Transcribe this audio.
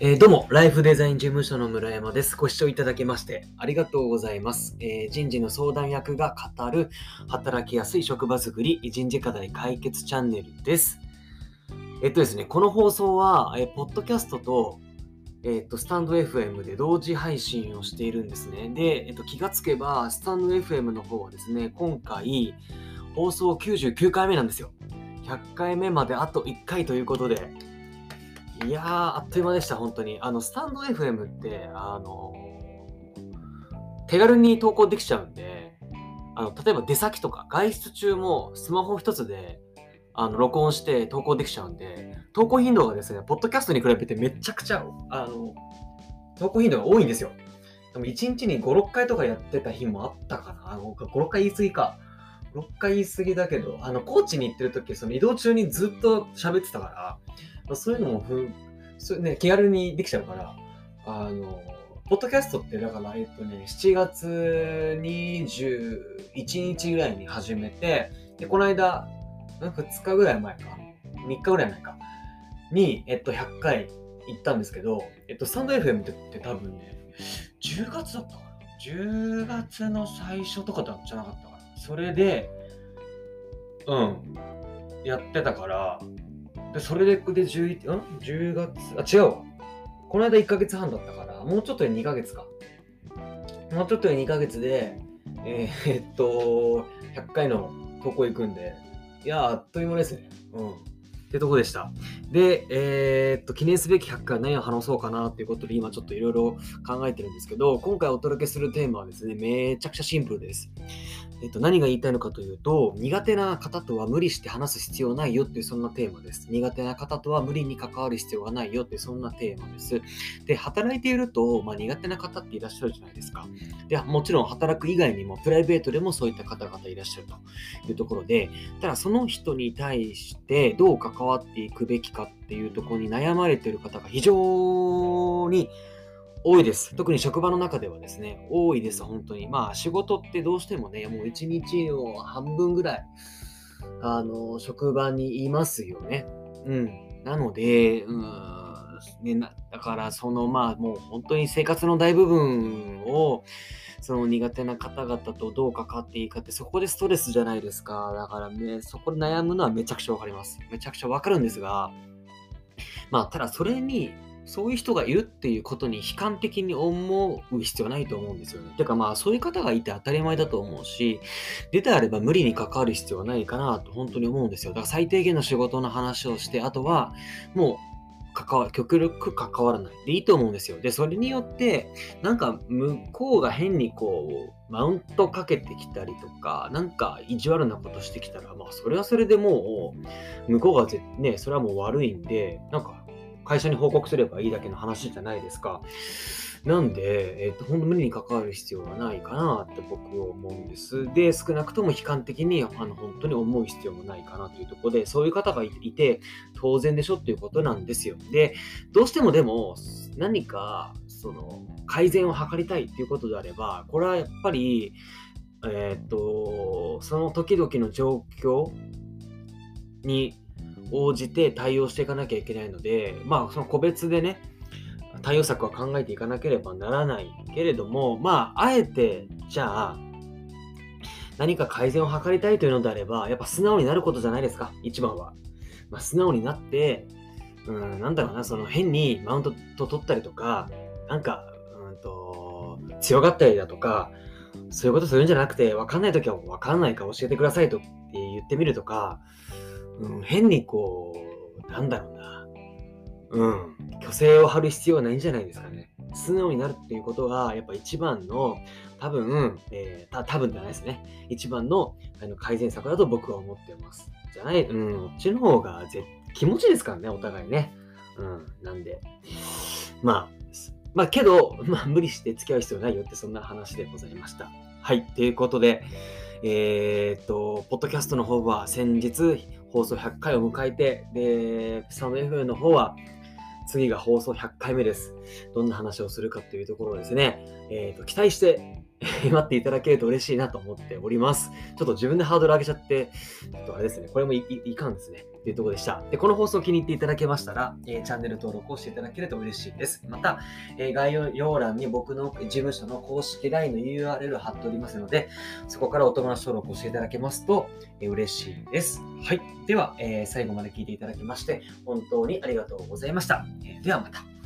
えーどうも、ライフデザイン事務所の村山です。ご視聴いただきましてありがとうございます。えー人事の相談役が語る働きやすい職場づくり人事課題解決チャンネルです。えっとですね、この放送は、えーポッドキャストと、えっと、スタンド FM で同時配信をしているんですね。で、えっと、気がつけば、スタンド FM の方はですね、今回、放送99回目なんですよ。100回目まであと1回ということで、いやー、あっという間でした、本当に。あの、スタンド FM って、あの手軽に投稿できちゃうんで、あの、例えば出先とか外出中もスマホ一つで、あの、録音して投稿できちゃうんで、投稿頻度がですね、ポッドキャストに比べてめちゃくちゃ、あの、投稿頻度が多いんですよ。でも1日に5、6回とかやってた日もあったかな。あの5、6回言い過ぎか。6回言い過ぎだけど、あの、高知に行ってる時、その移動中にずっと喋ってたから、まあそういうのもふそうね、気軽にできちゃうから、あの、ポッドキャストってだから、えっとね、7月21日ぐらいに始めて、で、この間、ん2日ぐらい前か、3日ぐらい前か、に、えっと、100回行ったんですけど、えっと、スタンド FM ってって多分ね、10月だったかな ?10 月の最初とかだじゃなかったかな？それで、うん、やってたから、で、それで、で、11、ん ?10 月、あ、違うわ。この間1ヶ月半だったから、もうちょっとで2ヶ月か。もうちょっとで2ヶ月で、えーっと、100回の投稿行くんで、いや、あっという間ですね。うん。ってとこでした。で、えーっと、記念すべき100回何を話そうかなっていうことで、今ちょっといろいろ考えてるんですけど、今回お届けするテーマはですね、めちゃくちゃシンプルです。えっと、何が言いたいのかというと、苦手な方とは無理して話す必要ないよっていうそんなテーマです。苦手な方とは無理に関わる必要がないよっていうそんなテーマです。で、働いていると、まあ、苦手な方っていらっしゃるじゃないですか。で、もちろん働く以外にもプライベートでもそういった方々いらっしゃるというところで、ただその人に対してどう関わっていくべきかっていうところに悩まれている方が非常に多いです。特に職場の中ではですね、多いです、本当に。まあ仕事ってどうしてもね、もう一日の半分ぐらい、あの、職場にいますよね。うん。なので、うーん、ね、だからそのまあもう本当に生活の大部分を、その苦手な方々とどう関わっていいかって、そこでストレスじゃないですか。だからね、そこで悩むのはめちゃくちゃわかります。めちゃくちゃわかるんですが、まあ、ただそれに、そういう人がいるっていうことに悲観的に思う必要はないと思うんですよね。てかまあそういう方がいて当たり前だと思うし、出てあれば無理に関わる必要はないかなと本当に思うんですよ。だから最低限の仕事の話をして、あとはもう関わ極力関わらないでいいと思うんですよ。で、それによって、なんか向こうが変にこう、マウントかけてきたりとか、なんか意地悪なことしてきたら、まあそれはそれでもう、向こうがね、それはもう悪いんで、なんか会社に報告すればいいだけの話じゃないですか。なんで、えっ、と、本当無理に関わる必要はないかなって僕は思うんです。で、少なくとも悲観的に、あの、本当に思う必要もないかなというところで、そういう方がいて、当然でしょっていうことなんですよ。で、どうしてもでも、何か、その、改善を図りたいっていうことであれば、これはやっぱり、えっ、と、その時々の状況に応じて対応していかなきゃいけないので、まあ、その個別でね、対応策は考えていかなければならないけれども、まあ、あえて、じゃあ、何か改善を図りたいというのであれば、やっぱ素直になることじゃないですか、一番は。まあ、素直になって、うん、なんだろうな、その変にマウントと取ったりとか、なんか、うんと、強がったりだとか、そういうことするんじゃなくて、わかんないときはわかんないか教えてくださいと言ってみるとか、うん、変にこう、なんだろうな、うん、虚勢を張る必要はないんじゃないですかね。素直になるっていうことが、やっぱ一番の、多分、えー、た多分じゃないですね。一番のあの改善策だと僕は思ってます。じゃない、うん、こっちの方がぜ気持ちですからね、お互いね。うん、なんで。まあ、まあけど、まあ無理して付き合う必要ないよってそんな話でございました。はい、ということで、えーっと、ポッドキャストの方は先日放送100回を迎えて、で、スタンド FM の方は次が放送100回目です。どんな話をするかというところをですね、えーと、期待して 待っていただけると嬉しいなと思っております。ちょっと自分でハードル上げちゃって、ちょっとあれですね、これもいいかんですね。というところでした。で、この放送気に入っていただけましたら、えー、チャンネル登録をしていただけると嬉しいです。また、えー、概要欄に僕の事務所の公式 LINE の URL を貼っておりますので、そこからお友達登録をしていただけますと、えー、嬉しいです。はい。では、え最後まで聞いていただきまして、本当にありがとうございました。えではまた。